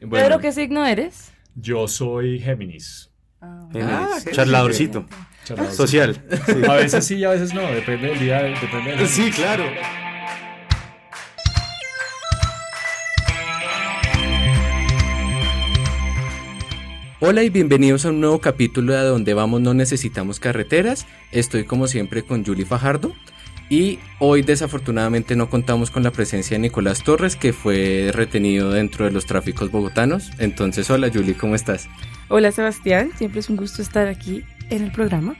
Pedro, ¿qué signo eres? Yo soy Géminis. Ah, charladorcito. Social. A veces sí, a veces no, depende del día, depende del Sí, claro. Hola y bienvenidos a un nuevo capítulo de Donde Vamos No Necesitamos Carreteras. Estoy como siempre con Julie Fajardo. Y hoy desafortunadamente no contamos con la presencia de Nicolás Torres, que fue retenido dentro de los tráficos bogotanos. Entonces, hola Julie, ¿cómo estás? Hola Sebastián, siempre es un gusto estar aquí en el programa.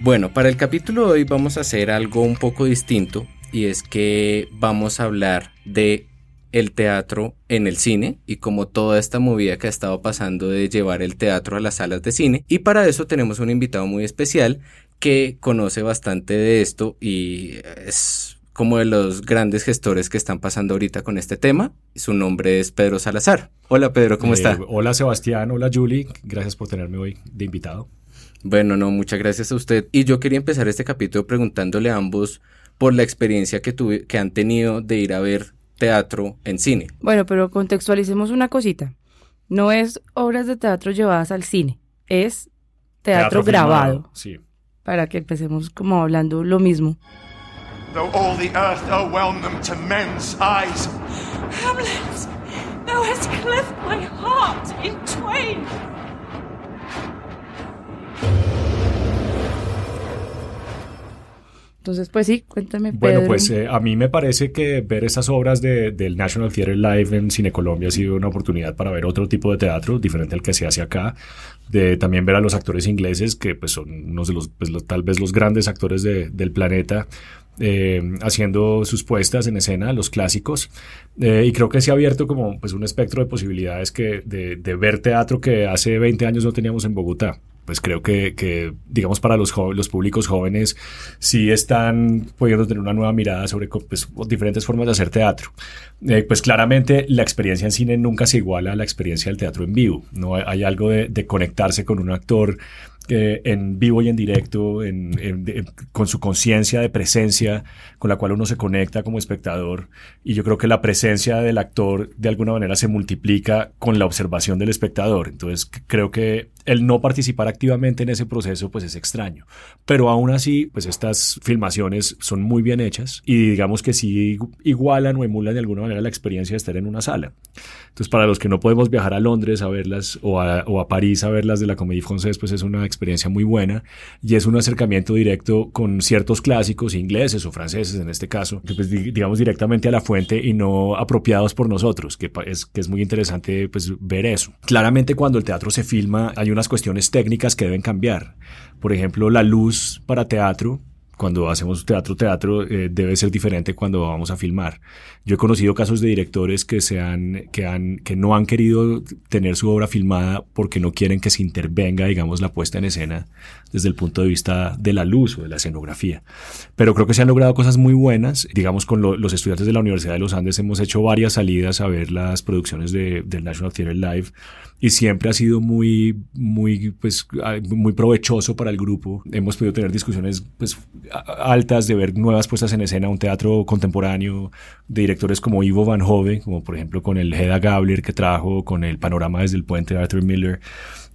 Bueno, para el capítulo de hoy vamos a hacer algo un poco distinto y es que vamos a hablar de el teatro en el cine y como toda esta movida que ha estado pasando de llevar el teatro a las salas de cine y para eso tenemos un invitado muy especial que conoce bastante de esto y es como de los grandes gestores que están pasando ahorita con este tema. Su nombre es Pedro Salazar. Hola Pedro, ¿cómo está? Hola Sebastián, hola Julie, gracias por tenerme hoy de invitado. Bueno, no, muchas gracias a usted. Y yo quería empezar este capítulo preguntándole a ambos por la experiencia que, tuve, que han tenido de ir a ver teatro en cine. Bueno, pero contextualicemos una cosita. No es obras de teatro llevadas al cine, es teatro, grabado. sí para que empecemos como hablando lo mismo. Though all the earth overwhelm them to men's eyes. Hamlet, thou hast cleft my heart in twain. Entonces, pues sí, cuéntame. Pedro. Bueno, pues eh, a mí me parece que ver esas obras de, del National Theatre Live en Cine Colombia ha sido una oportunidad para ver otro tipo de teatro, diferente al que se hace acá. De también ver a los actores ingleses, que pues son unos de los, pues, tal vez los grandes actores de, del planeta, eh, haciendo sus puestas en escena, los clásicos. Eh, y creo que se ha abierto como pues, un espectro de posibilidades que, de, de ver teatro que hace 20 años no teníamos en Bogotá pues creo que, digamos, para los, los públicos jóvenes sí están pudiendo tener una nueva mirada sobre pues, diferentes formas de hacer teatro. Eh, pues claramente la experiencia en cine nunca se iguala a la experiencia del teatro en vivo. No hay, algo de, de, conectarse con un actor eh, en vivo y en directo, con su conciencia de presencia con la cual uno se conecta como espectador. Y yo creo que la presencia del actor de alguna manera se multiplica con la observación del espectador. Entonces creo que el no participar activamente en ese proceso pues es extraño. Pero aún así, pues estas filmaciones son muy bien hechas y digamos que sí igualan o emulan de alguna manera la experiencia de estar en una sala. Entonces para los que no podemos viajar a Londres a verlas o a, París a verlas de la Comédie Française, pues es una experiencia muy buena y es un acercamiento directo con ciertos clásicos ingleses o franceses en este caso, que pues digamos directamente a la fuente y no apropiados por nosotros, que es, que es muy interesante pues ver eso. Claramente cuando el teatro se filma hay unas cuestiones técnicas que deben cambiar. Por ejemplo, la luz para teatro cuando hacemos teatro, teatro eh, debe ser diferente cuando vamos a filmar. Yo he conocido casos de directores que, se han, que, han, que no han querido tener su obra filmada porque no quieren que se intervenga, digamos, la puesta en escena desde el punto de vista de la luz o de la escenografía. Pero creo que se han logrado cosas muy buenas. Digamos, con los estudiantes de la Universidad de los Andes hemos hecho varias salidas a ver las producciones de, del National Theatre Live y siempre ha sido muy, muy, pues, muy provechoso para el grupo. Hemos podido tener discusiones pues, altas de ver nuevas puestas en escena, un teatro contemporáneo de directores como Ivo Van Hove, como por ejemplo con el Hedda Gabler que trajo, con el Panorama desde el Puente de Arthur Miller.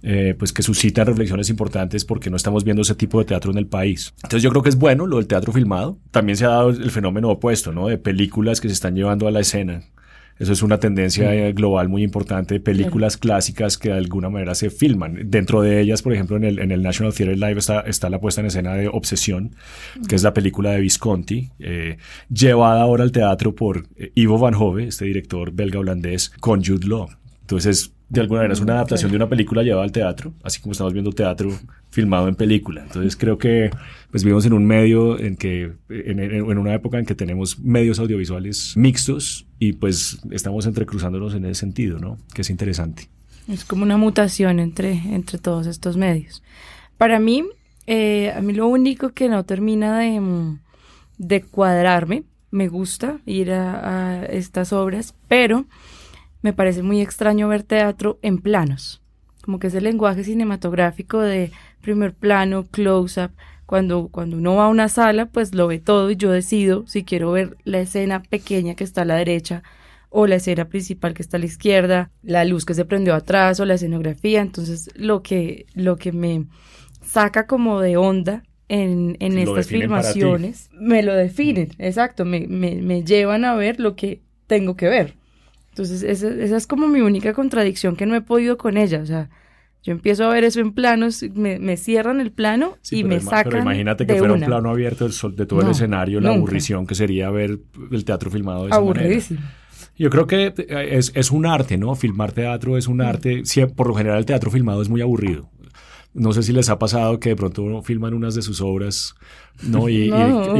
Eh, pues que suscita reflexiones importantes porque no estamos viendo ese tipo de teatro en el país. Entonces yo creo que es bueno lo del teatro filmado. También se ha dado el fenómeno opuesto, ¿no? De películas que se están llevando a la escena eso es una tendencia global muy importante de películas clásicas que de alguna manera se filman. Dentro de ellas, por ejemplo, en el, en el National Theatre Live está, está la puesta en escena de Obsesión, que es la película de Visconti, eh, llevada ahora al teatro por eh, Ivo Van Hove, este director belga-holandés, con Jude Law. Entonces, de alguna manera es una adaptación de una película llevada al teatro, así como estamos viendo teatro filmado en película. Entonces creo que pues vivimos en un medio en que, en, en, una época en que tenemos medios audiovisuales mixtos y pues estamos entrecruzándonos en ese sentido, ¿no? Que es interesante. Es como una mutación entre, entre todos estos medios. Para mí, eh, a mí lo único que no termina de, de cuadrarme, me gusta ir a, a estas obras, pero me parece muy extraño ver teatro en planos, como que es el lenguaje cinematográfico de primer plano, close-up. Cuando, cuando uno va a una sala, pues lo ve todo y yo decido si quiero ver la escena pequeña que está a la derecha o la escena principal que está a la izquierda, la luz que se prendió atrás o la escenografía. Entonces, lo que, lo que me saca como de onda en, en estas filmaciones, me lo definen, exacto, me, me, me, llevan a ver lo que tengo que ver. Entonces, esa, esa, es como mi única contradicción que no he podido con ella. O sea, yo empiezo a ver eso en planos, me, me cierran el plano y me sacan. Pero imagínate que fuera un plano abierto de todo el escenario, la aburrición que sería ver el teatro filmado de esa Aburridísimo. Yo creo que es, es, un arte, ¿no? Filmar teatro es un arte. por lo general, el teatro filmado es muy aburrido. No sé si les ha pasado que de pronto filman unas de sus obras, ¿no? Y,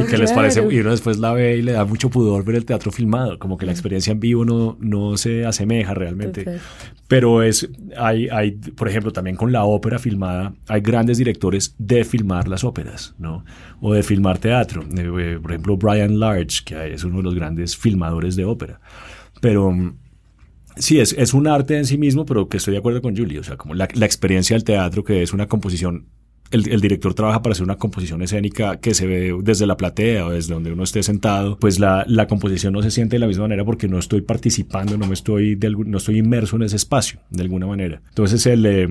que les parece, y uno después la ve y le da mucho pudor ver el teatro filmado, como que la experiencia en vivo no, no se asemeja realmente. Pero es, hay, hay, por ejemplo, también con la ópera filmada, hay grandes directores de filmar las óperas, ¿no? O de filmar teatro. Eh, por ejemplo, Brian Large, que es uno de los grandes filmadores de ópera. Pero Sí, es, es un arte en sí mismo, pero que estoy de acuerdo con Julie. O sea, como la, la experiencia del teatro, que es una composición. El, el, director trabaja para hacer una composición escénica que se ve desde la platea o desde donde uno esté sentado. Pues la, la composición no se siente de la misma manera porque no estoy participando, no me estoy, de, no estoy inmerso en ese espacio de alguna manera. Entonces, el, eh,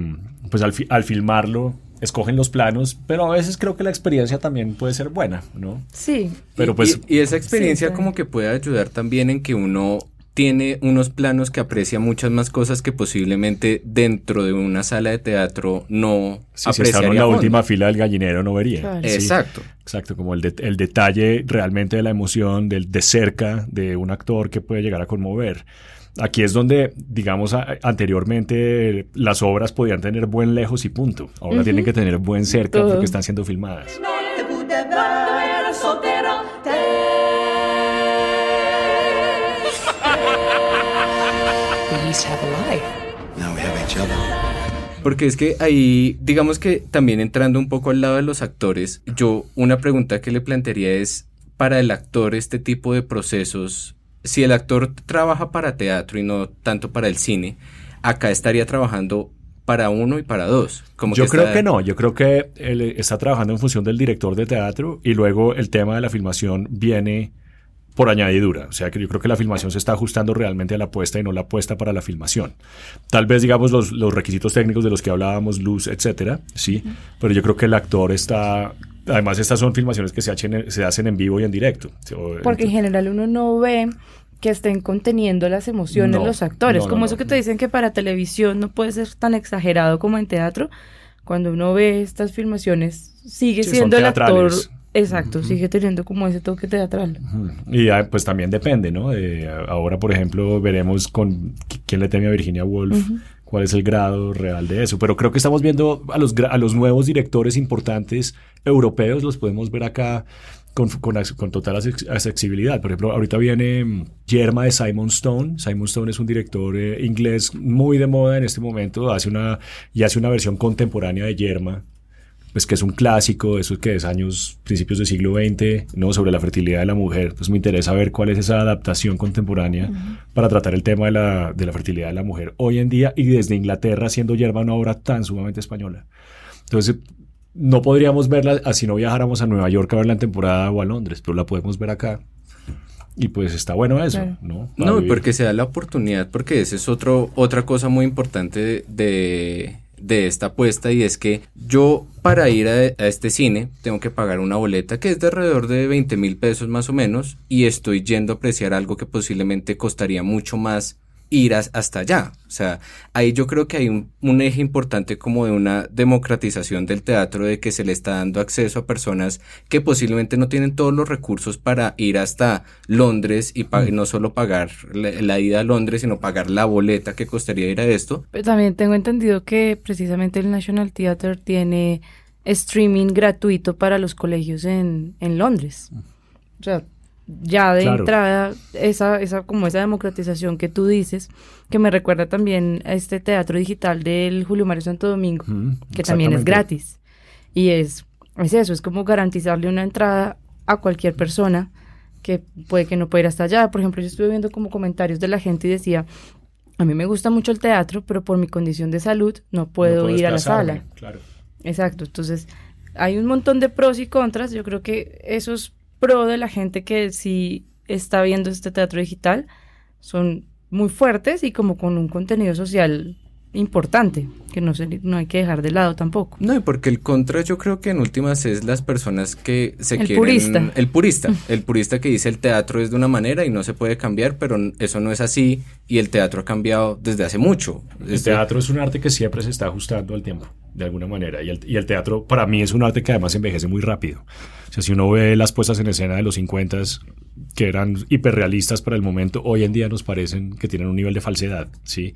pues al, al filmarlo, escogen los planos, pero a veces creo que la experiencia también puede ser buena, ¿no? Sí. Pero pues... Y, y esa experiencia sí, como que puede ayudar también en que uno tiene unos planos que aprecia muchas más cosas que posiblemente dentro de una sala de teatro no sí, apreciaría. Si en la última fila del gallinero no vería. Exacto. Exacto, como el, el detalle realmente de la emoción, del de cerca de un actor que puede llegar a conmover. Aquí es donde, digamos, anteriormente las obras podían tener buen lejos y punto. Ahora tienen que tener buen cerca porque están siendo filmadas. Porque es que ahí, digamos que también entrando un poco al lado de los actores, yo una pregunta que le plantearía es, para el actor este tipo de procesos, si el actor trabaja para teatro y no tanto para el cine, acá estaría trabajando para uno y para dos. Como yo creo que no, yo creo que él está trabajando en función del director de teatro y luego el tema de la filmación viene por añadidura. O sea que yo creo que la filmación se está ajustando realmente a la apuesta y no la apuesta para la filmación. Tal vez, digamos, los, los requisitos técnicos de los que hablábamos, luz, etcétera, sí, pero yo creo que el actor está. Además, estas son filmaciones que se hacen, se hacen en vivo y en directo. Porque en general uno no ve que estén conteniendo las emociones los actores. como eso que te dicen que para televisión no puede ser tan exagerado como en teatro. Cuando uno ve estas filmaciones, sigue siendo el actor Exacto, sigue teniendo como ese toque teatral. Y ah, pues también depende, ¿no? ahora, por ejemplo, veremos con quién le teme a Virginia Woolf, cuál es el grado real de eso. Pero creo que estamos viendo a los, a los nuevos directores importantes europeos, los podemos ver acá con, con, con, total accesibilidad. Por ejemplo, ahorita viene Yerma de Simon Stone. Simon Stone es un director eh, inglés muy de moda en este momento, hace una, y hace una versión contemporánea de Yerma pues que es un clásico, eso que es años, principios del siglo XX, ¿no? sobre la fertilidad de la mujer. Pues me interesa ver cuál es esa adaptación contemporánea para tratar el tema de la, de la fertilidad de la mujer hoy en día y desde Inglaterra, siendo yerba una obra tan sumamente española. Entonces, no podríamos verla así no viajáramos a Nueva York a verla en temporada o a Londres, pero la podemos ver acá. Y pues está bueno eso, ¿no? no, porque se da la oportunidad, porque esa es otro, otra cosa muy importante de de esta apuesta y es que yo para ir a, este cine tengo que pagar una boleta que es de alrededor de 20 mil pesos más o menos y estoy yendo a apreciar algo que posiblemente costaría mucho más ir hasta allá. O sea, ahí yo creo que hay un, eje importante como de una democratización del teatro, de que se le está dando acceso a personas que posiblemente no tienen todos los recursos para ir hasta Londres y mm. no solo pagar la, ida a Londres, sino pagar la boleta que costaría ir a esto. Pero también tengo entendido que precisamente el National Theatre tiene streaming gratuito para los colegios en, en Londres. O sea, ya de entrada esa, esa como esa democratización que tú dices, que me recuerda también a este teatro digital del Julio Mario Santo Domingo, que también es gratis. Y es, es eso, es como garantizarle una entrada a cualquier persona que puede que no pueda ir hasta allá. Por ejemplo, yo estuve viendo como comentarios de la gente y decía, a mí me gusta mucho el teatro, pero por mi condición de salud no puedo ir a la sala. Claro. Exacto, entonces hay un montón de pros y contras. Yo creo que esos pro de la gente que sí está viendo este teatro digital son muy fuertes y como con un contenido social importante, que no, se, no hay que dejar de lado tampoco. No, y porque el contra yo creo que en últimas es las personas que se El quieren... purista. El purista. El purista que dice el teatro es de una manera y no se puede cambiar, pero eso no es así y el teatro ha cambiado desde hace mucho. El teatro es un arte que siempre se está ajustando al tiempo, de alguna manera. Y el, y el teatro, para mí, es un arte que además envejece muy rápido. O sea, si uno ve las puestas en escena de los 50 que eran hiperrealistas para el momento, hoy en día nos parecen que tienen un nivel de falsedad, ¿sí?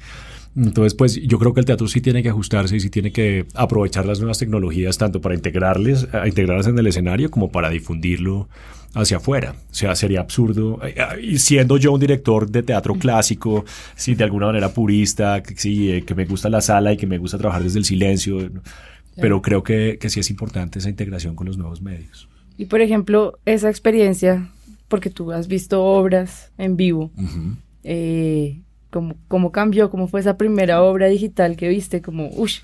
Entonces, pues yo creo que el teatro sí tiene que ajustarse y sí tiene que aprovechar las nuevas tecnologías tanto para integrarles, a integrarlas en el escenario como para difundirlo hacia afuera. O sea, sería absurdo. eh, eh, Y siendo yo un director de teatro clásico, sí, de alguna manera purista, que, sí, eh, que me gusta la sala y que me gusta trabajar desde el silencio, ¿no? pero creo que, que sí es importante esa integración con los nuevos medios. Y por ejemplo, esa experiencia, porque tú has visto obras en vivo, eh, ¿cómo, cómo cambió? ¿Cómo fue esa primera obra digital que viste? Como, uff,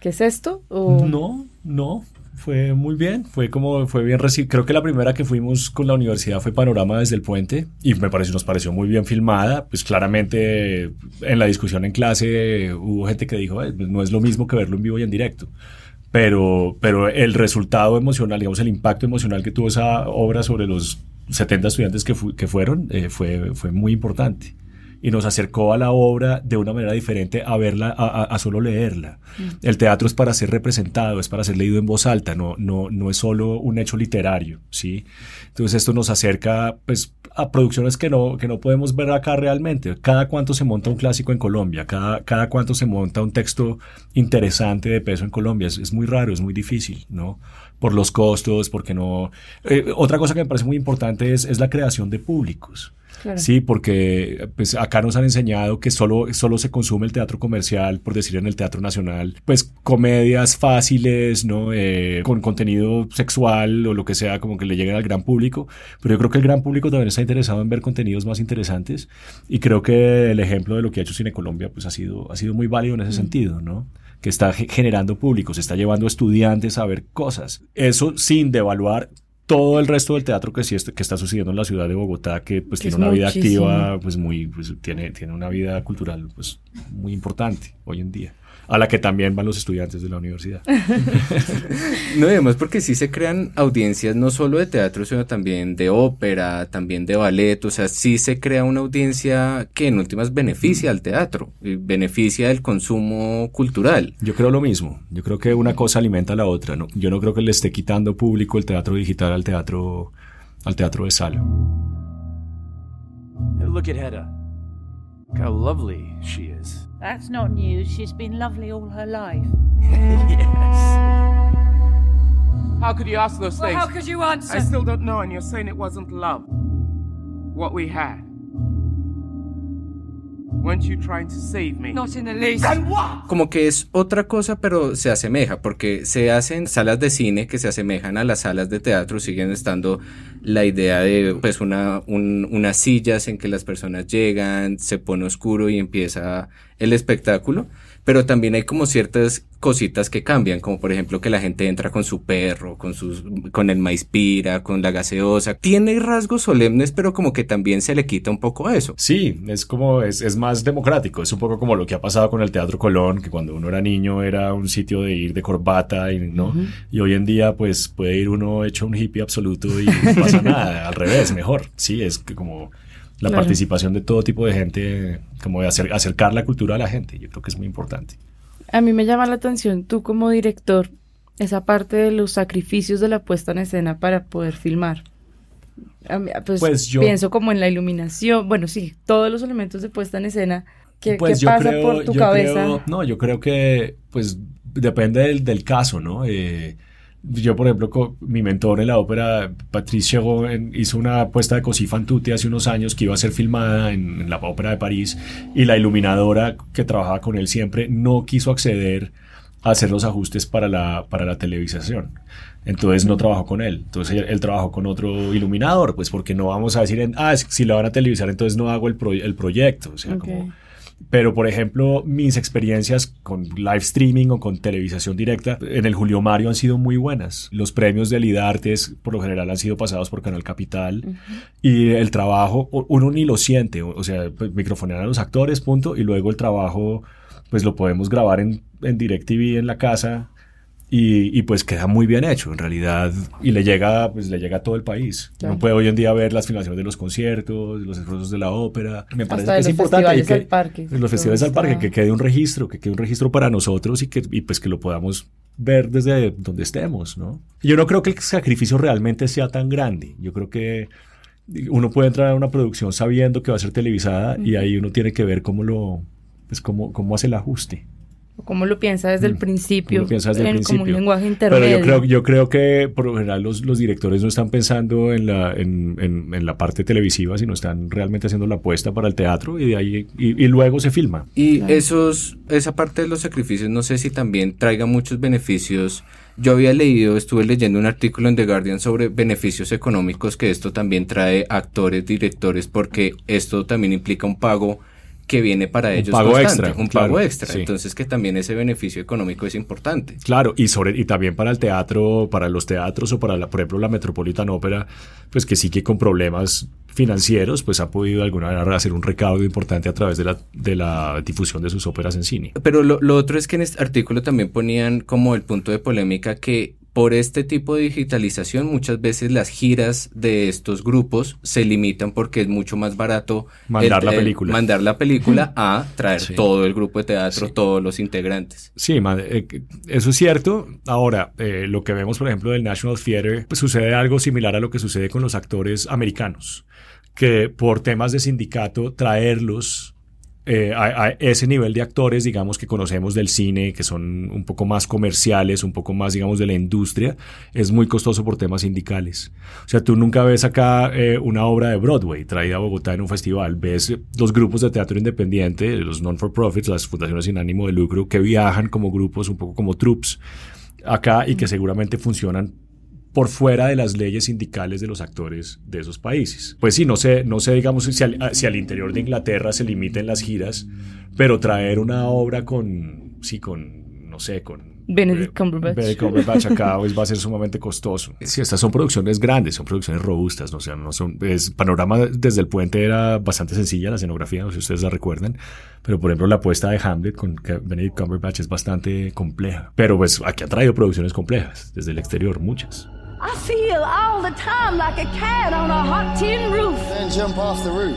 ¿qué es esto? O- No, no, fue muy bien, fue como, fue bien recibido. Creo que la primera que fuimos con la universidad fue Panorama desde el puente y me pareció, nos pareció muy bien filmada. Pues claramente en la discusión en clase hubo gente que dijo, "Eh, pues no es lo mismo que verlo en vivo y en directo. Pero, pero el resultado emocional, digamos, el impacto emocional que tuvo esa obra sobre los 70 estudiantes que, que fueron eh, fue, fue muy importante. Y nos acercó a la obra de una manera diferente a verla, a, solo leerla. El teatro es para ser representado, es para ser leído en voz alta, no, no, no es solo un hecho literario, ¿sí? Entonces esto nos acerca, pues, a producciones que no, que no podemos ver acá realmente. Cada cuánto se monta un clásico en Colombia, cada, cada cuánto se monta un texto interesante de peso en Colombia. Es, es muy raro, es muy difícil, ¿no? Por los costos, porque no... Eh, otra cosa que me parece muy importante es, es la creación de públicos. Claro. Sí, porque pues acá nos han enseñado que solo, solo se consume el teatro comercial, por decir en el teatro nacional, pues comedias fáciles, ¿no? Eh, con contenido sexual o lo que sea, como que le lleguen al gran público. Pero yo creo que el gran público también está interesado en ver contenidos más interesantes y creo que el ejemplo de lo que ha hecho Cine Colombia pues ha sido, ha sido muy válido en ese sentido, ¿no? Que está ge- generando públicos, está llevando estudiantes a ver cosas. Eso sin devaluar todo el resto del teatro que sí est- que está sucediendo en la ciudad de Bogotá, que pues Que tiene una vida activa, pues muy, pues tiene, tiene una vida cultural pues muy importante hoy en día, a la que también van los estudiantes de la universidad. No, y además porque sí se crean audiencias no solo de teatro, sino también de ópera, también de ballet, o sea, sí se crea una audiencia que en últimas beneficia al teatro, y beneficia el consumo cultural. Yo creo lo mismo, yo creo que una cosa alimenta a la otra, ¿no? Yo no creo que le esté quitando público el teatro digital al teatro, al teatro de sala. Look at Hedda. Look how lovely she is. That's not news. She's been lovely all her life. yes. How could you ask those Well, things? how could you answer? I still don't know, and you're saying it wasn't love. What we had. Como que es otra cosa, pero se asemeja, porque se hacen salas de cine que se asemejan a las salas de teatro, siguen estando la idea de pues una, un- unas sillas en que las personas llegan, se pone oscuro y empieza el espectáculo, pero también hay como ciertas cositas que cambian, como por ejemplo que la gente entra con su perro, con sus, con el maíz pira, con la gaseosa, tiene rasgos solemnes, pero como que también se le quita un poco eso. Sí, es como, es, es más democrático, es un poco como lo que ha pasado con el Teatro Colón, que cuando uno era niño era un sitio de ir de corbata, y, ¿no? Y hoy en día, pues, puede ir uno hecho un hippie absoluto y no pasa nada, al revés, mejor. Sí, es que como la Claro. participación de todo tipo de gente, como de acer- acercar la cultura a la gente, yo creo que es muy importante. A mí me llama la atención, tú como director, esa parte de los sacrificios de la puesta en escena para poder filmar. A mí, pues, Pues yo- pienso como en la iluminación, bueno, sí, todos los elementos de puesta en escena. ¿Qué, Pues pasa creo- por tu yo cabeza? creo- no, yo creo que, pues, depende del, del caso, ¿no? Eh, yo, por ejemplo, co- mi mentor en la ópera, Patrice en- hizo una puesta de Così fan tutti hace unos años que iba a ser filmada en, la ópera de París y la iluminadora que trabajaba con él siempre no quiso acceder a hacer los ajustes para la, para la televisación. Entonces no trabajó con él. Entonces él, trabajó con otro iluminador, pues porque no vamos a decir, en, ah, si la van a televisar, entonces no hago el, pro- el proyecto. O sea, como Pero, por ejemplo, mis experiencias con live streaming o con televisación directa en el Julio Mario han sido muy buenas. Los premios del IDARTES, por lo general, han sido pasados por Canal Capital. Y el trabajo, uno ni lo siente. O sea, pues, microfonear a los actores, punto. Y luego el trabajo, pues lo podemos grabar en, en DirecTV en la casa y, y, pues queda muy bien hecho. En realidad y le llega pues le llega a todo el país. Claro. uno puede hoy en día ver las filmaciones de los conciertos los esfuerzos de la ópera. Me parece que es importante que, al parque, los festivales al parque que quede un registro que quede un registro para nosotros y que y pues que lo podamos ver desde donde estemos no yo no creo que el sacrificio realmente sea tan grande. Yo creo que uno puede entrar a una producción sabiendo que va a ser televisada uh -huh. y ahí uno tiene que ver cómo lo pues cómo, cómo hace el ajuste ¿Cómo lo piensa desde el principio? Lo piensa desde el principio. Como un lenguaje intermedio. Pero yo creo, yo creo que por lo general los, los directores no están pensando en la, en, en, en, la parte televisiva, sino están realmente haciendo la apuesta para el teatro y de ahí y, y luego se filma. Y claro. esos, esa parte de los sacrificios, no sé si también traiga muchos beneficios. Yo había leído, estuve leyendo un artículo en The Guardian sobre beneficios económicos que esto también trae a actores, directores, porque esto también implica un pago que viene para ellos un pago extra, un claro, pago extra. sí. Entonces que también ese beneficio económico es importante. Claro, y sobre y también para el teatro, para los teatros o para la, por ejemplo la Metropolitan Opera, pues que sí que con problemas financieros, pues ha podido de alguna manera hacer un recaudo importante a través de la, de la difusión de sus óperas en cine. Pero lo, lo otro es que en este artículo también ponían como el punto de polémica que por este tipo de digitalización muchas veces las giras de estos grupos se limitan porque es mucho más barato mandar el, la película, mandar la película a traer sí. todo el grupo de teatro, sí. todos los integrantes. Sí, eh, eso es cierto. Ahora, eh, lo que vemos, por ejemplo, del National Theatre, pues sucede algo similar a lo que sucede con los actores americanos, que por temas de sindicato traerlos eh, a, ese nivel de actores, digamos, que conocemos del cine, que son un poco más comerciales, un poco más, digamos, de la industria, es muy costoso por temas sindicales. O sea, tú nunca ves acá eh, una obra de Broadway traída a Bogotá en un festival. Ves los grupos de teatro independiente, los non-for-profits, las fundaciones sin ánimo de lucro, que viajan como grupos, un poco como troops acá y que seguramente funcionan por fuera de las leyes sindicales de los actores de esos países. Pues sí, no sé, no sé digamos, si al, si al interior de Inglaterra se limiten las giras, pero traer una obra con, sí, con, no sé, con Benedict Cumberbatch. Benedict Cumberbatch acá pues, va a ser sumamente costoso. Sí, estas son producciones grandes, son producciones robustas, ¿no? O sea, no son, es, Panorama desde el puente era bastante sencilla, la escenografía, no sé si ustedes la recuerdan, pero por ejemplo la apuesta de Hamlet con Benedict Cumberbatch es bastante compleja. Pero pues aquí ha traído producciones complejas, desde el exterior, muchas. I feel all the time like a cat on a hot tin roof. Then jump off the roof.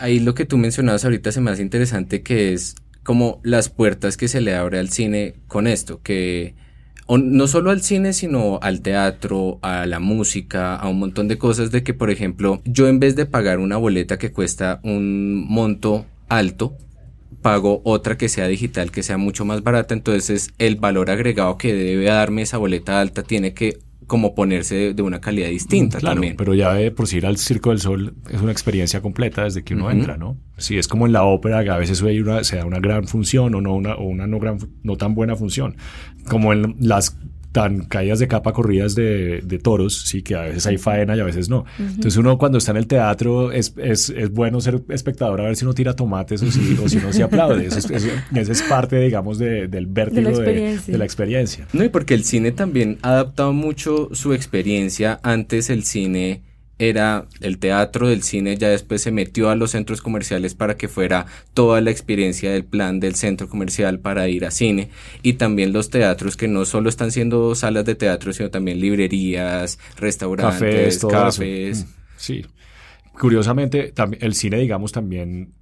Ahí lo que tú mencionabas ahorita se me hace interesante que es como las puertas que se le abre al cine con esto, que no solo al cine, sino al teatro, a la música, a un montón de cosas de que, por ejemplo, yo en vez de pagar una boleta que cuesta un monto alto, pago otra que sea digital, que sea mucho más barata, entonces el valor agregado que debe darme esa boleta alta tiene que como ponerse de, de, una calidad distinta claro, también. Pero ya de por sí ir al Circo del Sol es una experiencia completa desde que uno uh -huh. entra, ¿no? Sí, es como en la ópera, que a veces hay una, se da una gran función o no una, o una no, gran, no tan buena función. Como en las tan caídas de capa corridas de, de, toros, sí, que a veces hay faena y a veces no. Uh -huh. Entonces uno cuando está en el teatro es, es, es, bueno ser espectador a ver si uno tira tomates o si, o si uno se aplaude. Eso es, eso, eso es, parte, digamos, de, del vértigo de la, de, de la, experiencia. No, y porque el cine también ha adaptado mucho su experiencia. Antes el cine era el teatro del cine, ya después se metió a los centros comerciales para que fuera toda la experiencia del plan del centro comercial para ir a cine y también los teatros que no solo están siendo salas de teatro, sino también librerías, restaurantes, cafés. cafés. Sí. Curiosamente, el cine, digamos, también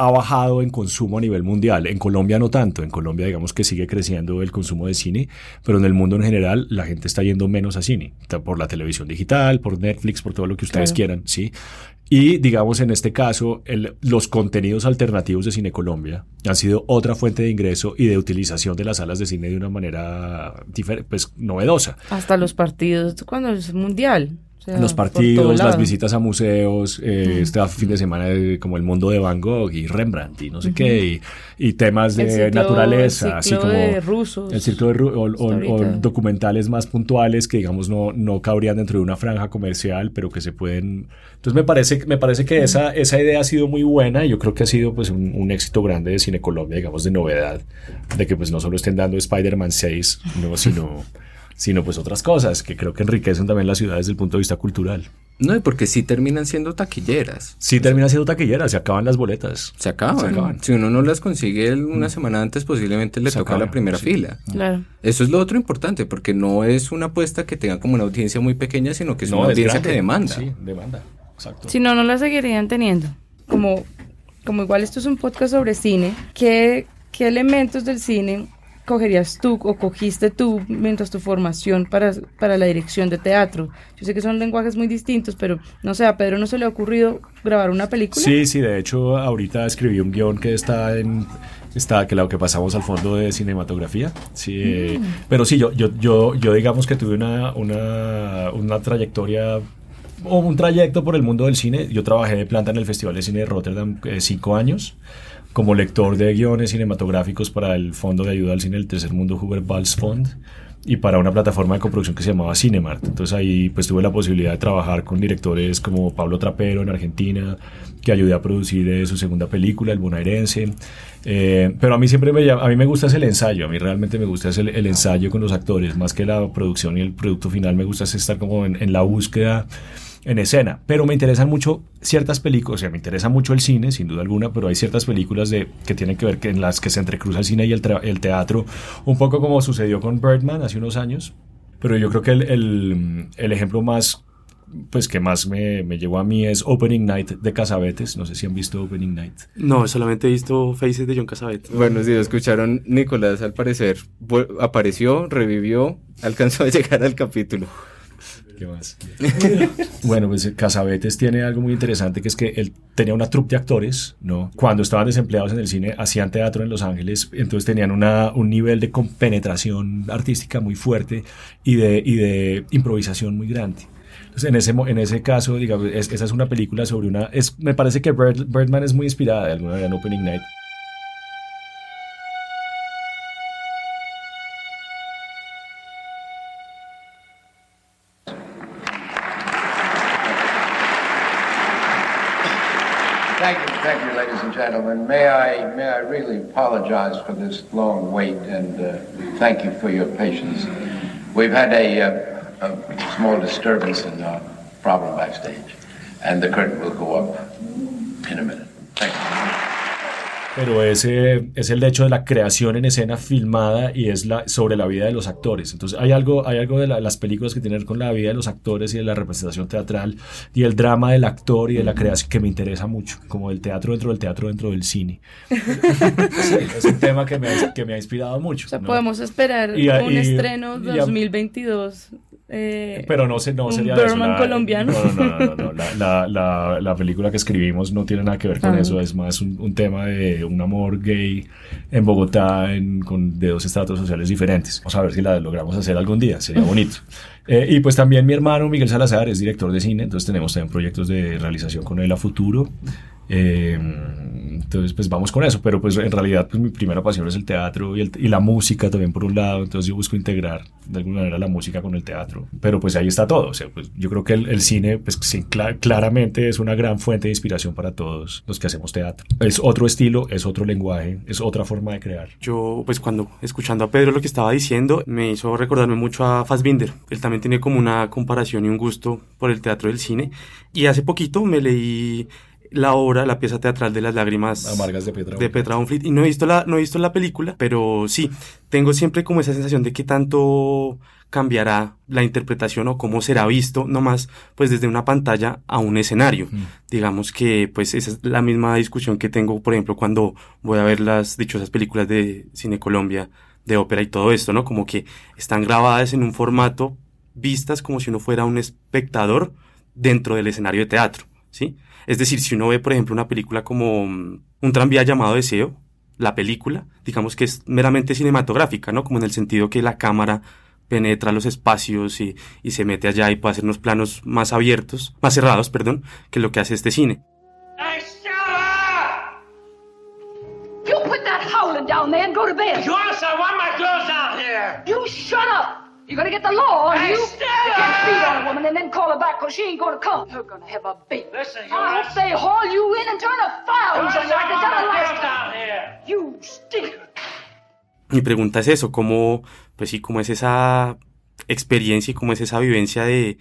ha bajado en consumo a nivel mundial. En Colombia no tanto. En Colombia digamos que sigue creciendo el consumo de cine, pero en el mundo en general la gente está yendo menos a cine. Por la televisión digital, por Netflix, por todo lo que ustedes claro. quieran, ¿sí? Y digamos en este caso, el, los contenidos alternativos de Cine Colombia han sido otra fuente de ingreso y de utilización de las salas de cine de una manera pues novedosa. Hasta los partidos cuando es mundial. O sea, los partidos, las visitas a museos, eh, este fin de semana como el mundo de Van Gogh y Rembrandt y no sé qué, y, y temas de ciclo- naturaleza, así como de rusos. el ciclo de ru- o, o- o documentales más puntuales que digamos no, no cabrían dentro de una franja comercial, pero que se pueden... Entonces me parece, me parece que esa, esa idea ha sido muy buena y yo creo que ha sido pues un, un éxito grande de Cine Colombia, digamos de novedad, de que pues no solo estén dando Spider-Man 6, no, sino, sino pues otras cosas que creo que enriquecen también la ciudad desde el punto de vista cultural. No, y porque sí terminan siendo taquilleras. Sí termina siendo taquillera, se acaban las boletas. Se acaban. Se acaban. Si uno no las consigue una semana antes, posiblemente le Se toca la acaban, primera sí. fila. Claro. Eso es lo otro importante, porque no es una apuesta que tenga como una audiencia muy pequeña, sino que es una audiencia grande. que demanda. Sí, demanda. Exacto. Si no, no la seguirían teniendo. Como, como igual esto es un podcast sobre cine, ¿qué, qué elementos del cine cogerías tú o cogiste tú mientras tu formación para, para la dirección de teatro? Yo sé que son lenguajes muy distintos, pero no sé, a Pedro no se le ha ocurrido grabar una película. Sí, sí, de hecho ahorita escribí un guion que está en está que lo que pasamos al fondo de cinematografía. Sí, eh, pero sí, yo, yo, yo, yo digamos que tuve una, una, una trayectoria o un trayecto por el mundo del cine. Yo trabajé de planta en el Festival de Cine de Rotterdam eh, cinco años como lector de guiones cinematográficos para el Fondo de Ayuda al Cine del Tercer Mundo Hubert Bals Fund y para una plataforma de coproducción que se llamaba Cinemart. Entonces ahí pues tuve la posibilidad de trabajar con directores como Pablo Trapero en Argentina, que ayudé a producir eh, su segunda película, El Bonaerense. Eh, pero a mí siempre me, a mí me gusta el ensayo, a mí realmente me gusta el, el ensayo con los actores, más que la producción y el producto final, me gusta es estar como en, en la búsqueda en escena, pero me interesan mucho ciertas películas, o sea, me interesa mucho el cine, sin duda alguna, pero hay ciertas películas de, que tienen que ver que en las que se entrecruza el cine y el, el teatro, un poco como sucedió con Birdman hace unos años, pero yo creo que el, el- el ejemplo más, pues que más me, me llegó a mí es Opening Night de Casabetes, no sé si han visto Opening Night. No, solamente he visto Faces de John Cassavetes. Bueno, si lo escucharon, Nicolás al parecer apareció, revivió, alcanzó a llegar al capítulo. ¿Qué más? bueno, pues Casabetes tiene algo muy interesante que es que él tenía una troupe de actores, ¿no? Cuando estaban desempleados en el cine, hacían teatro en Los Ángeles, entonces tenían una, un nivel de compenetración artística muy fuerte y de, y de improvisación muy grande. Entonces, en ese, en ese caso, digamos, es- esa es una película sobre una... Es, me parece que Bird- Birdman es muy inspirada de alguna manera en Opening Night. Gentlemen. May I, may I really apologize for this long wait and uh, thank you for your patience. We've had a, uh, a small disturbance in our problem backstage, and the curtain will go up in a minute. Thank you. Pero ese es el hecho de la creación en escena filmada y es la, sobre la vida de los actores. Entonces hay algo, hay algo de la- las películas que tienen que ver con la vida de los actores y de la representación teatral y el drama del actor y de la creación que me interesa mucho, como el teatro dentro del teatro dentro del cine. Sí, es un tema que me ha, que me ha inspirado mucho. O sea, ¿no? podemos esperar Y un y- estreno y a- 2022. Eh, Pero no, se, no sería eso. la- colombiano. No, no, no, no, la, la, la película que escribimos no tiene nada que ver con Ah. eso. Es más un, un tema de un amor gay en Bogotá en- con, de dos estratos sociales diferentes. Vamos a ver si la logramos hacer algún día. Sería bonito. Eh, y pues también mi hermano Miguel Salazar es director de cine. Entonces tenemos también proyectos de realización con él a futuro. Eh, entonces, pues vamos con eso, pero pues en realidad pues mi primera pasión es el teatro y, el- y la música también por un lado, entonces yo busco integrar de alguna manera la música con el teatro, pero pues ahí está todo, o sea, pues yo creo que el, el cine pues sí, cla- claramente es una gran fuente de inspiración para todos los que hacemos teatro. Es otro estilo, es otro lenguaje, es otra forma de crear. Yo, pues cuando escuchando a Pedro lo que estaba diciendo, me hizo recordarme mucho a Fassbinder. Él también tiene como una comparación y un gusto por el teatro del cine. Y hace poquito me leí la obra, la pieza teatral de las lágrimas Amargas de Petra. de Petra von Fleet. Y no he visto la, no he visto la película, pero sí, tengo siempre como esa sensación de que tanto cambiará la interpretación o cómo será visto, nomás pues desde una pantalla a un escenario. Digamos que pues esa es la misma discusión que tengo, por ejemplo, cuando voy a ver las dichosas películas de Cine Colombia, de ópera y todo esto, ¿no? Como que están grabadas en un formato, vistas como si uno fuera un espectador dentro del escenario de teatro, ¿sí? Es decir, si uno ve, por ejemplo, una película como mm, Un tranvía llamado Deseo, la película, digamos que es meramente cinematográfica, ¿no? Como en el sentido que la cámara penetra los espacios y, y se mete allá y puede hacer unos planos más abiertos, más cerrados, perdón, que lo que hace este cine. You put that howling down there and go to bed. Close, I want my clothes out here. You shut up. You're gonna get the law on Hey, you. Stella! You can't beat on a woman and then call her back because she ain't gonna come. You're gonna have a baby. Listen, you I hope they haul you in and turn a on Close, you like they done the last time. You stinker. Mi pregunta es eso, cómo, pues sí, cómo es esa experiencia y cómo es esa vivencia de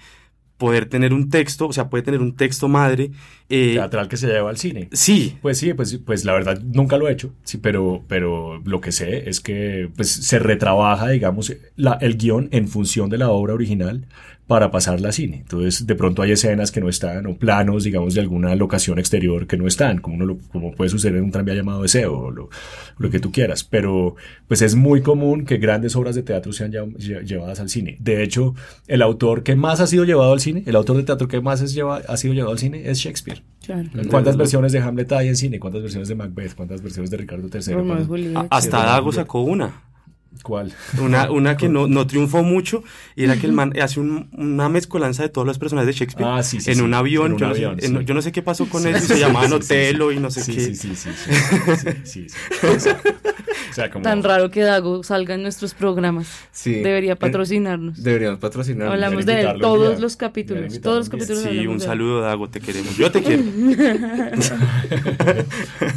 poder tener un texto, o sea, puede tener un texto madre. eh, Teatral que se lleva al cine. sí, Pues sí, pues, pues la verdad nunca lo he hecho, sí, pero, pero lo que sé es que pues, se retrabaja, digamos, la, el guion en función de la obra original para pasarla a cine. Entonces, de pronto hay escenas que no están, o planos, digamos, de alguna locación exterior que no están, como, uno lo- como puede suceder en un tranvía llamado Deseo, o lo, lo que tú quieras. Pero, pues es muy común que grandes obras de teatro sean lle- lle- llevadas al cine. De hecho, el autor que más ha sido llevado al cine, el autor de teatro que más es lleva- ha sido llevado al cine es Shakespeare. Claro. ¿Cuántas versiones de Hamlet hay en cine? ¿Cuántas versiones de Macbeth? ¿Cuántas versiones de Ricardo III? Romeo y ¿Cuántas- Julieta. hasta Dago sacó una. ¿Cuál? Una, una que no, no triunfó mucho y era que el man hace un- una mezcolanza de todos los personajes de Shakespeare Ah, sí, sí, en sí. un avión. En un yo, no avión, sé, en- sí. yo no sé qué pasó con Sí, él, se llamaban Otelo sí. y no sé sí, qué. Sí, sí, sí, sí, sí, sí, sí. O sea, o sea, como... Tan raro que Dago salga en nuestros programas. Sí. Debería patrocinarnos. Deberíamos patrocinar. Hablamos de él todos los capítulos. Todos los capítulos Sí, un saludo, Dago, te queremos. Yo te quiero.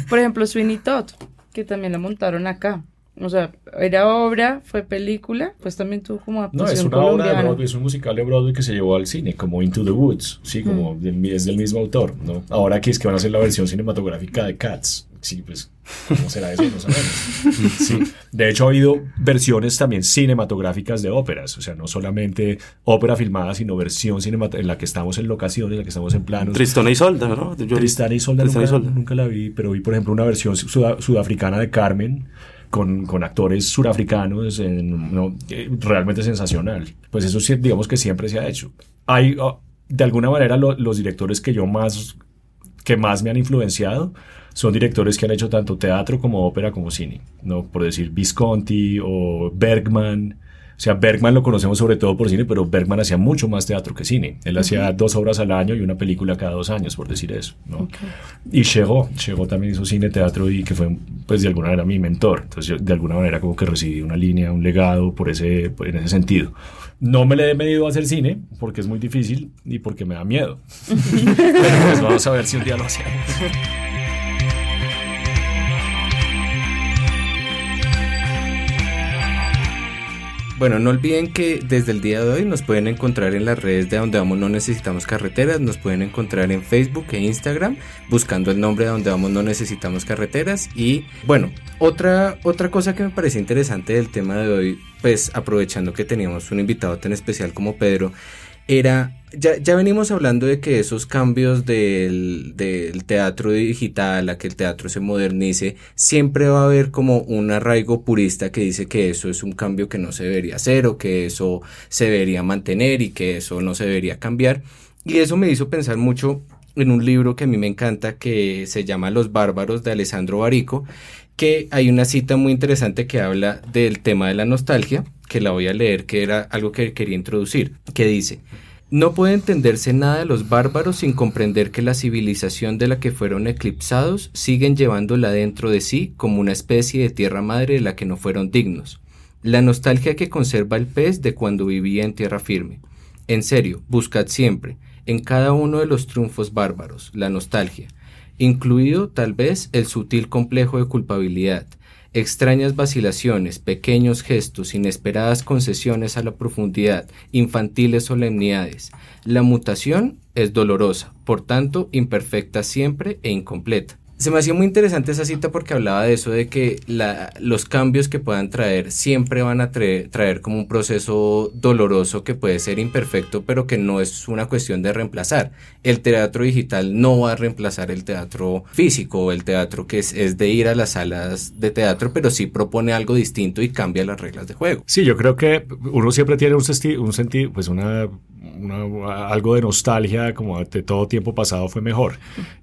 Por ejemplo, Sweeney Todd, que también la montaron acá. O sea, era obra, fue película, pues también tuvo como No, adaptación es una obra de. Broadway, es un musical de Broadway que se llevó al cine, como Into the Woods, sí, como del- es del mismo autor, ¿no? Ahora aquí es que van a hacer la versión cinematográfica de Cats, sí, pues, ¿cómo será eso? No sabemos. Sí. De hecho, ha habido versiones también cinematográficas de óperas, o sea, no solamente ópera filmada, sino versión cinematográfica en la que estamos en locación, en la que estamos en planos. Tristona y Solda, ¿no? Yo- Tristana y Solda, Tristana y nunca, Solda. nunca la vi, pero vi, por ejemplo, una versión suda- sudafricana de Carmen con, con actores surafricanos, en- no, eh, realmente sensacional. Pues eso digamos que siempre se ha hecho. Hay, oh, de alguna manera, lo- los directores que yo más, que más me han influenciado son directores que han hecho tanto teatro como ópera como cine, ¿no? Por decir Visconti o Bergman. O sea, Bergman lo conocemos sobre todo por cine, pero Bergman hacía mucho más teatro que cine. Él hacía dos obras al año y una película cada dos años, por decir eso, ¿no? Y Chegó, Chegó también hizo cine, teatro y que fue, pues, de alguna manera mi mentor. Entonces, yo, de alguna manera como que recibí una línea, un legado por ese, en ese sentido. No me le he medido a hacer cine porque es muy difícil y porque me da miedo. Pero pues vamos a ver si un día lo hacemos. Bueno, no olviden que desde el día de hoy nos pueden encontrar en las redes de Donde Vamos No Necesitamos Carreteras, nos pueden encontrar en Facebook e Instagram buscando el nombre de Donde Vamos No Necesitamos Carreteras. Y bueno, otra, otra cosa que me parece interesante del tema de hoy, pues aprovechando que teníamos un invitado tan especial como Pedro, era, ya, ya venimos hablando de que esos cambios del, del teatro digital a que el teatro se modernice, siempre va a haber como un arraigo purista que dice que eso es un cambio que no se debería hacer o que eso se debería mantener y que eso no se debería cambiar. Y eso me hizo pensar mucho en un libro que a mí me encanta que se llama Los Bárbaros de Alessandro Barico, que hay una cita muy interesante que habla del tema de la nostalgia, que la voy a leer, que era algo que quería introducir, que dice, no puede entenderse nada de los bárbaros sin comprender que la civilización de la que fueron eclipsados siguen llevándola dentro de sí como una especie de tierra madre de la que no fueron dignos. La nostalgia que conserva el pez de cuando vivía en tierra firme. En serio, buscad siempre, en cada uno de los triunfos bárbaros, la nostalgia, incluido tal vez el sutil complejo de culpabilidad, extrañas vacilaciones, pequeños gestos, inesperadas concesiones a la profundidad, infantiles solemnidades. La mutación es dolorosa, por tanto imperfecta siempre e incompleta. Se me hacía muy interesante esa cita porque hablaba de eso, de que la- los cambios que puedan traer siempre van a traer, como un proceso doloroso que puede ser imperfecto, pero que no es una cuestión de reemplazar. El teatro digital no va a reemplazar el teatro físico el teatro que es, es de ir a las salas de teatro, pero sí propone algo distinto y cambia las reglas de juego. Sí, yo creo que uno siempre tiene un, un sentido, pues una, una- algo de nostalgia, como de todo tiempo pasado fue mejor.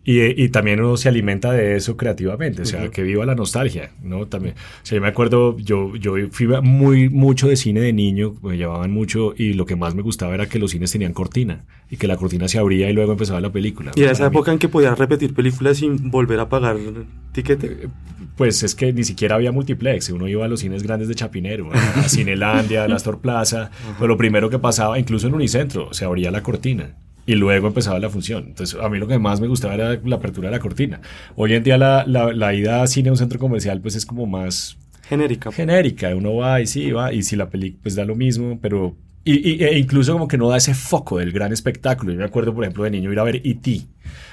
Y, y también uno se alimenta de eso creativamente, o sea, que viva la nostalgia, ¿no? También, o sea, yo me acuerdo, yo, yo fui muy, mucho de cine de niño, me llevaban mucho, y lo que más me gustaba era que los cines tenían cortina, y que la cortina se abría y luego empezaba la película. Y era esa mí- época en que podías repetir películas sin volver a pagar tiquete. Pues es que ni siquiera había multiplex, uno iba a los cines grandes de Chapinero, a Cinelandia, a la Astor Plaza, pero lo primero que pasaba, incluso en Unicentro, se abría la cortina y luego empezaba la función. Entonces a mí lo que más me gustaba era la apertura de la cortina. Hoy en día la, la, la ida a cine a un centro comercial pues es como más Genérica. genérica, uno va y sí, va, y si la película pues da lo mismo, pero... Y, y- e incluso como que no da ese foco del gran espectáculo. Yo me acuerdo, por ejemplo, de niño ir a ver E.T.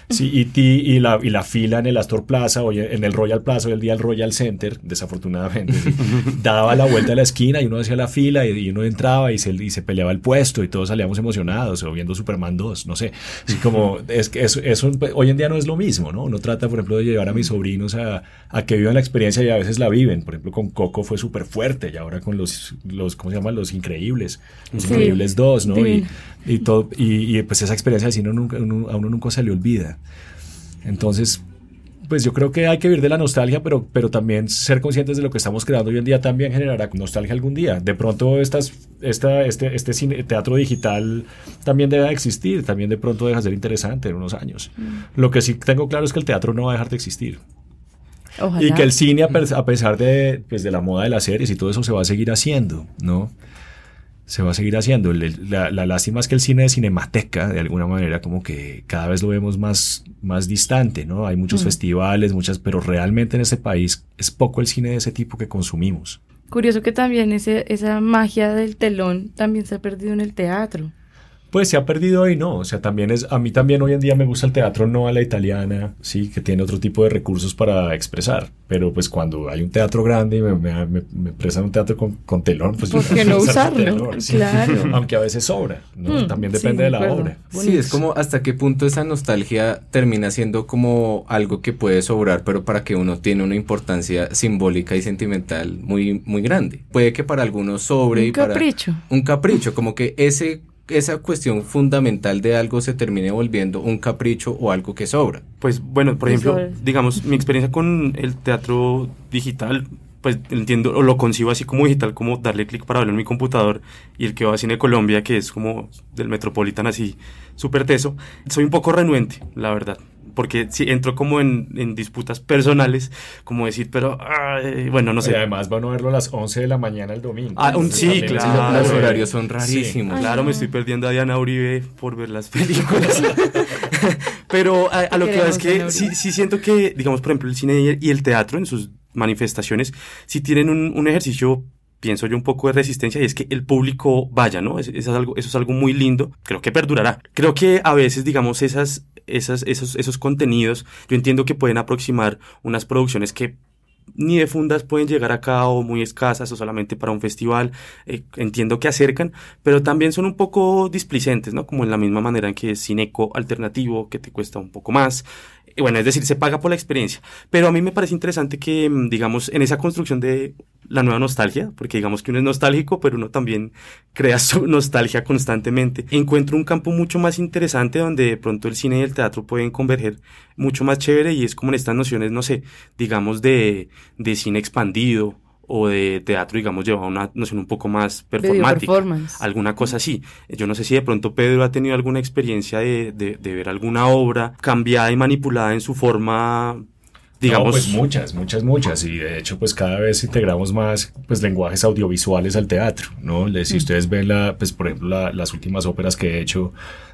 Sí, E.T. y la, y la fila en el Astor Plaza o en el Royal Plaza, hoy el día el Royal Center, desafortunadamente, sí, daba la vuelta a la esquina y uno hacía la fila y, y uno entraba y se, y se peleaba el puesto y todos salíamos emocionados o viendo Superman 2, no sé. Así como, es que eso, eso, pues, hoy en día no es lo mismo, ¿no? Uno trata, por ejemplo, de llevar a mis sobrinos a, a que vivan la experiencia y a veces la viven. Por ejemplo, con Coco fue súper fuerte y ahora con los, los, ¿cómo se llama? Los Increíbles. Los Sí. Increíbles 2, ¿no? Y, y todo, y, y, pues esa experiencia así no nunca, uno- a uno nunca se le olvida. Entonces, pues yo creo que hay que vivir de la nostalgia, pero, pero también ser conscientes de lo que estamos creando hoy en día también generará nostalgia algún día. De pronto estas, esta, este, este cine- teatro digital también debe existir, también de pronto deja de ser interesante en unos años. Lo que sí tengo claro es que el teatro no va a dejar de existir. Ojalá. Y que el cine, a pesar de, pues, de la moda de las series y todo eso, se va a seguir haciendo, ¿no? Se va a seguir haciendo. La lástima es que el cine de cinemateca, de alguna manera, como que cada vez lo vemos más, más distante, ¿no? Hay muchos Mm. festivales, muchas, pero realmente en este país es poco el cine de ese tipo que consumimos. Curioso que también ese, esa magia del telón también se ha perdido en el teatro. Pues se ha perdido y no, o sea, también es, a mí también hoy en día me gusta el teatro no a la italiana, sí, que tiene otro tipo de recursos para expresar, pero pues cuando hay un teatro grande y me, me, me- me prestan un teatro con, con telón, pues yo ¿Por qué no usar usarlo? telón, sí. Claro. Aunque a veces sobra, ¿no? Mm, también sí, depende de de la acuerdo. obra. Sí, es como hasta qué punto esa nostalgia termina siendo como algo que puede sobrar, pero para que uno tiene una importancia simbólica y sentimental muy, muy grande. Puede que para algunos sobre Un y para capricho. un capricho, como que ese esa cuestión fundamental de algo se termine volviendo un capricho o algo que sobra. Pues bueno, por ejemplo, digamos, mi experiencia con el teatro digital, pues entiendo o lo concibo así como digital, como darle clic para verlo en mi computador y el que va a Cine Colombia, que es como del Metropolitan así, súper teso. Soy un poco renuente, la verdad. Porque si entro como en, en disputas personales, como decir, pero, ay, bueno, no Y sé. además van a verlo a las 11 de la mañana el domingo. Ah, un- sí, claro. Los horarios son Sí. rarísimos. Claro, me estoy perdiendo a Diana Uribe por ver las películas. Pero a, a lo que va es que sí, sí siento que, digamos, por ejemplo, el cine y el, y teatro en sus manifestaciones, sí tienen un, un ejercicio, pienso yo, un poco de resistencia y es que el público vaya, ¿no? Es- eso, es algo, eso es algo muy lindo, creo que perdurará. Creo que a veces, digamos, esas, esas, esos, esos contenidos, yo entiendo que pueden aproximar unas producciones que ni de fundas pueden llegar acá o muy escasas o solamente para un festival. eh, entiendo que acercan, pero también son un poco displicentes, ¿no? Como en la misma manera en que es cineco alternativo, que te cuesta un poco más. Bueno, es decir, se paga por la experiencia. Pero a mí me parece interesante que, mm, digamos, en esa construcción de la nueva nostalgia, porque digamos que uno es nostálgico, pero uno también crea su nostalgia constantemente. Encuentro un campo mucho más interesante donde de pronto el cine y el teatro pueden converger mucho más chévere y es como en estas nociones, no sé, digamos de, de cine expandido o de teatro, digamos, lleva una noción un poco más performática. performance. Alguna cosa así. Yo no sé si de pronto Pedro ha tenido alguna experiencia de, de, de ver alguna obra cambiada y manipulada en su forma, digamos... No, pues muchas, muchas, muchas. Y de hecho, pues cada vez integramos más pues lenguajes audiovisuales al teatro, ¿no? Si ustedes ven, la, pues por ejemplo, la- las últimas óperas que he hecho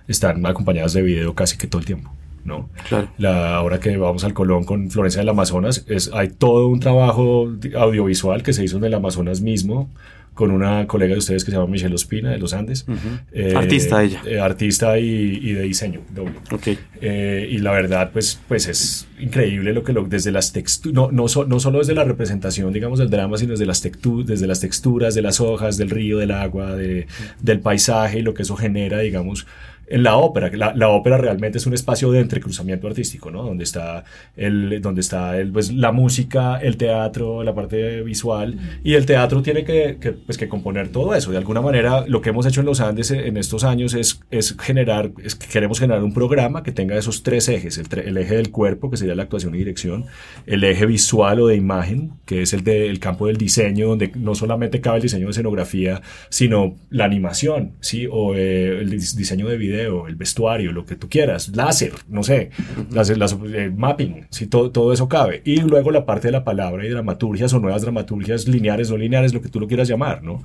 están acompañadas de video casi que todo el tiempo, ¿no? Claro. La hora que vamos al Colón con Florencia del Amazonas, es, hay todo un trabajo di- audiovisual que se hizo en el Amazonas mismo con una colega de ustedes que se llama Michelle Ospina de los Andes. Eh, Artista ella. eh, artista y, y de diseño, doble. Ok. Eh, y la verdad, pues, pues es increíble lo que lo, desde las texturas, no, no, so- no solo desde la representación, digamos, del drama, sino desde las, textu- desde las texturas de las hojas, del río, del agua, de, del paisaje y lo que eso genera, digamos, en la ópera. La, la, ópera realmente es un espacio de entrecruzamiento artístico, ¿no? Donde está, el, donde está el, pues, la música, el teatro, la parte visual, y el teatro tiene que, que, pues, que componer todo eso. De alguna manera, lo que hemos hecho en los Andes en estos años es, es generar, es que queremos generar un programa que tenga esos tres ejes, el, el, eje del cuerpo, que sería la actuación y dirección, el eje visual o de imagen, que es el del campo del diseño, donde no solamente cabe el diseño de escenografía, sino la animación, ¿sí? O eh, el diseño de video el vestuario, lo que tú quieras, láser, no sé, láser, eh, mapping, si todo, todo eso cabe. Y luego la parte de la palabra y dramaturgias o nuevas dramaturgias lineares, no lineares, lo que tú lo quieras llamar, ¿no?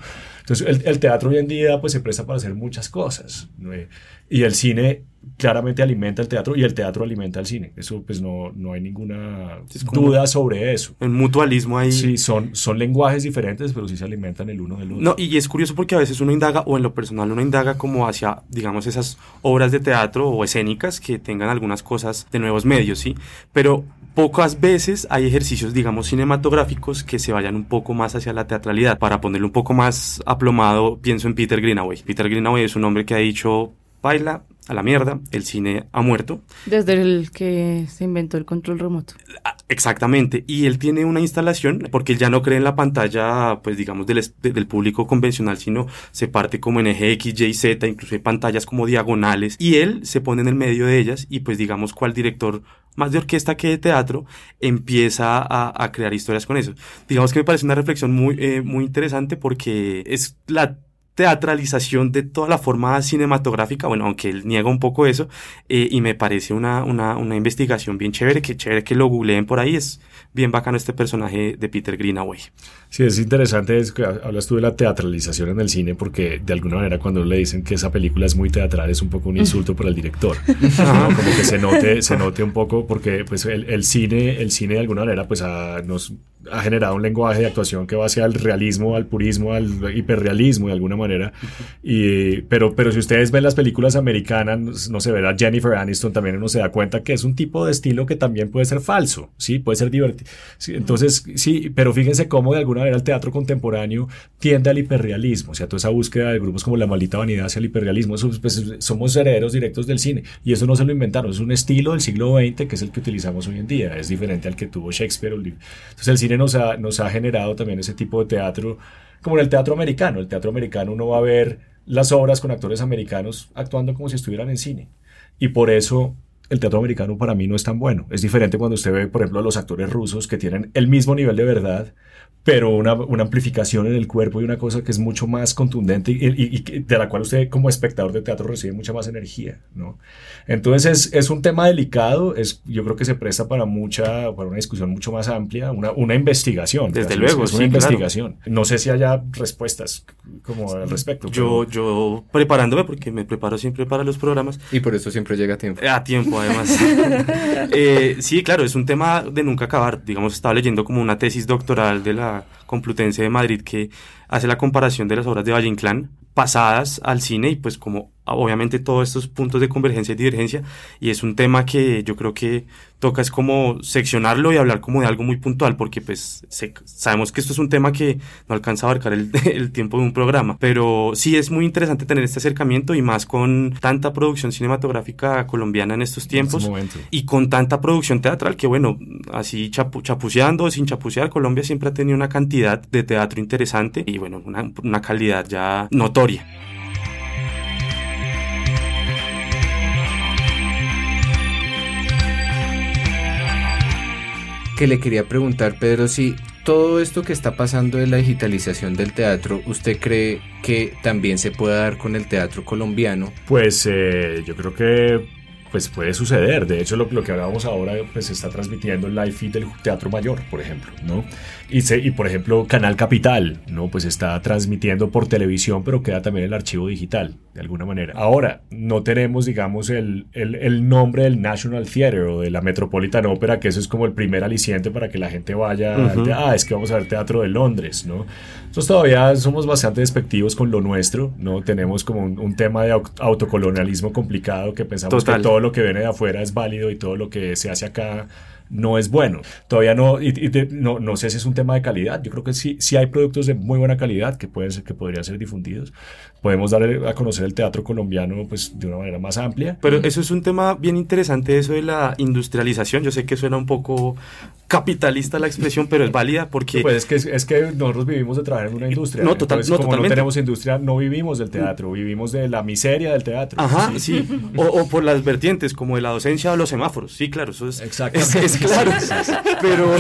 Entonces el, el teatro hoy en día pues se presta para hacer muchas cosas. Y el cine claramente alimenta el teatro y el teatro alimenta el cine. Eso pues no, no hay ninguna duda sobre eso. El mutualismo ahí. Sí, son, son lenguajes diferentes, pero sí se alimentan el uno del otro. No, y es curioso porque a veces uno indaga, o en lo personal uno indaga como hacia, digamos, esas obras de teatro o escénicas que tengan algunas cosas de nuevos medios, ¿sí? Pero pocas veces hay ejercicios, digamos, cinematográficos que se vayan un poco más hacia la teatralidad. Para ponerlo un poco más aplomado, pienso en Peter Greenaway. Peter Greenaway es un hombre que ha dicho, baila, a la mierda, el cine ha muerto. Desde el que se inventó el control remoto. Ah, exactamente, y él tiene una instalación, porque él ya no cree en la pantalla, pues digamos, del, del público convencional, sino se parte como en eje X, Y, Z, incluso hay pantallas como diagonales, y él se pone en el medio de ellas, y pues digamos, cual director más de orquesta que de teatro, empieza a, a crear historias con eso. Digamos que me parece una reflexión muy, eh, muy interesante porque es la teatralización de toda la forma cinematográfica, bueno, aunque él niega un poco eso, eh, y me parece una, una, una, investigación bien chévere, que chévere que lo googleen por ahí, es bien bacano este personaje de Peter Greenaway. Sí, es interesante, es que hablas tú de la teatralización en el cine, porque de alguna manera cuando le dicen que esa película es muy teatral es un poco un insulto para el director, como que se note, se note un poco, porque pues el, el cine, el cine de alguna manera pues a, nos ha generado un lenguaje de actuación que va hacia el realismo, al purismo, al hiperrealismo de alguna manera. Y, pero, pero si ustedes ven las películas americanas, no se verá Jennifer Aniston también uno se da cuenta que es un tipo de estilo que también puede ser falso, ¿sí? Puede ser divertido. entonces, sí, pero fíjense cómo de alguna manera el teatro contemporáneo tiende al hiperrealismo, o sea, toda esa búsqueda de grupos como La Maldita Vanidad hacia el hiperrealismo, pues, somos herederos directos del cine. Y eso no se lo inventaron, es un estilo del siglo XX que es el que utilizamos hoy en día, es diferente al que tuvo Shakespeare. Entonces el cine nos ha, nos ha generado también ese tipo de teatro, como en el teatro americano. El teatro americano uno va a ver las obras con actores americanos actuando como si estuvieran en cine. Y por eso el teatro americano para mí no es tan bueno. Es diferente cuando usted ve, por ejemplo, a los actores rusos que tienen el mismo nivel de verdad, pero una, una, amplificación en el cuerpo y una cosa que es mucho más contundente y, y, de la cual usted como espectador de teatro recibe mucha más energía, ¿no? Entonces es, es, un tema delicado, es, yo creo que se presta para mucha, para una discusión mucho más amplia, una, una investigación. Desde luego, es, una investigación. No sé si haya respuestas como al respecto. Yo, yo preparándome, porque me preparo siempre para los programas. Y por eso siempre llega a tiempo. A tiempo, además. eh, sí, claro, es un tema de nunca acabar. Digamos, estaba leyendo como una tesis doctoral de la Complutense de Madrid que hace la comparación de las obras de Valle Inclán pasadas al cine y pues como obviamente todos estos puntos de convergencia y divergencia y es un tema que yo creo que toca es como seccionarlo y hablar como de algo muy puntual porque pues sabemos que esto es un tema que no alcanza a abarcar el, el, tiempo de un programa. Pero sí es muy interesante tener este acercamiento y más con tanta producción cinematográfica colombiana en estos tiempos y con tanta producción teatral que bueno así chapu chapuceando o sin chapucear Colombia siempre ha tenido una cantidad de teatro interesante y bueno una, una calidad ya notoria que le quería preguntar, Pedro, si todo esto que está pasando de la digitalización del teatro, ¿usted cree que también se puede dar con el teatro colombiano? Pues eh, yo creo que pues puede suceder. De hecho, lo, que hablábamos ahora, pues se está transmitiendo el live feed del Teatro Mayor, por ejemplo, ¿no? Y, se, y por ejemplo, Canal Capital, ¿no? Pues está transmitiendo por televisión, pero queda también el archivo digital, de alguna manera. Ahora, no tenemos, digamos, el, el, el nombre del National Theatre o de la Metropolitan Opera, que eso es como el primer aliciente para que la gente vaya, ah, es que vamos a ver teatro de Londres, ¿no? Nosotros todavía somos bastante despectivos con lo nuestro, ¿no? Tenemos como un, tema de autocolonialismo complicado que pensamos que todo lo que viene de afuera es válido y todo lo que se hace acá no es bueno. Todavía no, no, no sé si es un tema de calidad. Yo creo que sí, sí hay productos de muy buena calidad que pueden ser, que podrían ser difundidos. Podemos dar a conocer el teatro colombiano pues de una manera más amplia. Pero eso es un tema bien interesante, eso de la industrialización. Yo sé que suena un poco capitalista la expresión, pero es válida porque... Pues es que, es que nosotros vivimos de trabajar en una industria. No, total- Entonces, no, como totalmente. no tenemos industria, no vivimos del teatro, vivimos de la miseria del teatro. Ajá, sí. O, o por las vertientes, como de la docencia o los semáforos. Sí, claro, eso es, Exactamente. es, es claro. Pero,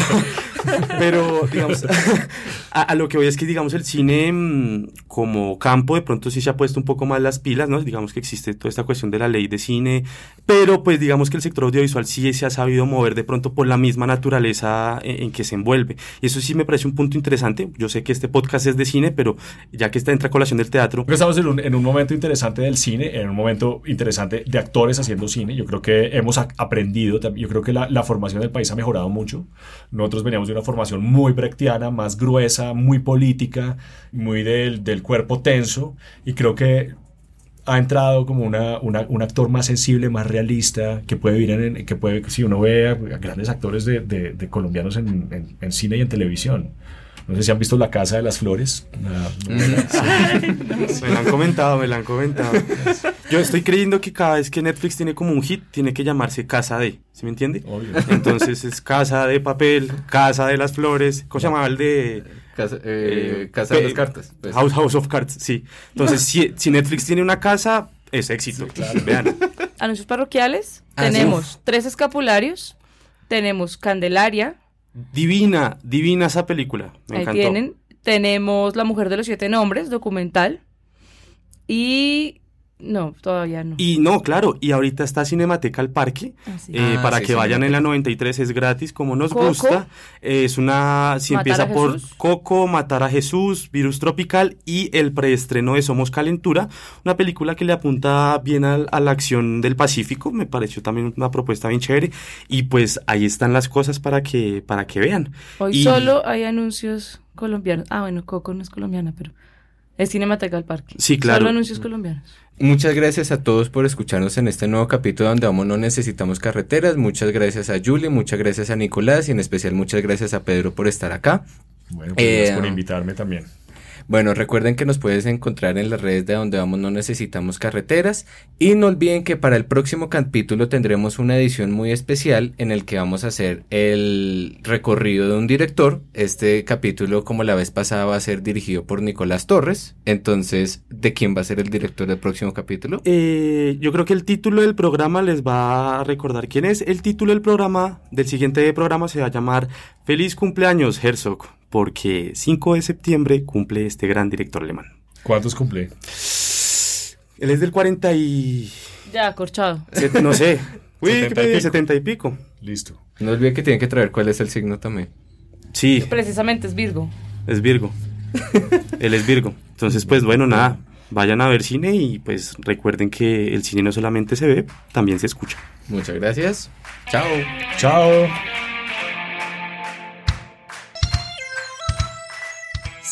pero digamos, a, a lo que voy es que, digamos, el cine mm, como campo de pronto sí se ha puesto un poco más las pilas, ¿no? Digamos que existe toda esta cuestión de la ley de cine, pero pues digamos que el sector audiovisual sí se ha sabido mover de pronto por la misma naturaleza en, en que se envuelve. Y eso sí me parece un punto interesante. Yo sé que este podcast es de cine, pero ya que está a colación del teatro, Creo que estamos en un, en un momento interesante del cine, en un momento interesante de actores haciendo cine. Yo creo que hemos aprendido, yo creo que la, la formación del país ha mejorado mucho. Nosotros veníamos de una formación muy brechtiana, más gruesa, muy política, muy del, del cuerpo tenso, y creo que ha entrado como una, una- un actor más sensible, más realista, que puede vivir en, que puede, si uno ve a, grandes actores de, de- de colombianos en, en- en cine y en televisión. No sé si han visto La Casa de las Flores. una- Me la han comentado, me la han comentado. Yo estoy creyendo que cada vez que Netflix tiene como un hit, tiene que llamarse Casa de, ¿sí me entiende? Obvio. Entonces es Casa de Papel, Casa de las Flores, ¿cómo se llamaba el de...? Casa, eh, Eh, casa de las cartas. pues. House, House of Cards, sí. Entonces, si, si Netflix tiene una casa, es éxito. Vean. Anuncios parroquiales. Ah, sí. tenemos tres escapularios. Tenemos Candelaria. Divina, divina esa película. Me ahí encantó. tienen. Tenemos La Mujer de los Siete Nombres, documental. Y. No, todavía no. Y no, claro, y ahorita está Cinemateca al Parque, Ah, sí. eh, Ah, para sí, que vayan en la Cinemateca. 93, es gratis, como nos Coco. gusta. Eh, es una, si empieza a por Jesús. Coco, Matar a Jesús, Virus Tropical y el preestreno de Somos Calentura, una película que le apunta bien al- a, la acción del Pacífico, me pareció también una propuesta bien chévere, y pues ahí están las cosas para que, para que vean. Hoy Y- solo hay anuncios colombianos. Ah, bueno, Coco no es colombiana, pero es Cinemateca al Parque. Sí, claro. Solo anuncios colombianos. Muchas gracias a todos por escucharnos en este nuevo capítulo donde vamos no necesitamos carreteras. Muchas gracias a Julie, muchas gracias a Nicolás y en especial muchas gracias a Pedro por estar acá. Bueno, pues gracias Eh, por invitarme también. Bueno, recuerden que nos puedes encontrar en las redes de donde vamos no necesitamos carreteras y no olviden que para el próximo capítulo tendremos una edición muy especial en el que vamos a hacer el recorrido de un director. Este capítulo, como la vez pasada, va a ser dirigido por Nicolás Torres. Entonces, ¿de quién va a ser el director del próximo capítulo? Eh, yo creo que el título del programa les va a recordar quién es. El título del programa, del siguiente programa, se va a llamar Feliz cumpleaños, Herzog, porque 5 de septiembre cumple este gran director alemán. ¿Cuántos cumple? Él es del 40 y... Ya, corchado. set- no sé. Uy, 70 y pico. 70 y pico. Listo. No olviden que tienen que traer cuál es el signo también. Sí, Precisamente es Virgo. es Virgo. Él es Virgo. Entonces, pues bueno, nada. Vayan a ver cine y pues recuerden que el cine no solamente se ve, también se escucha. Muchas gracias. Chao. Chao.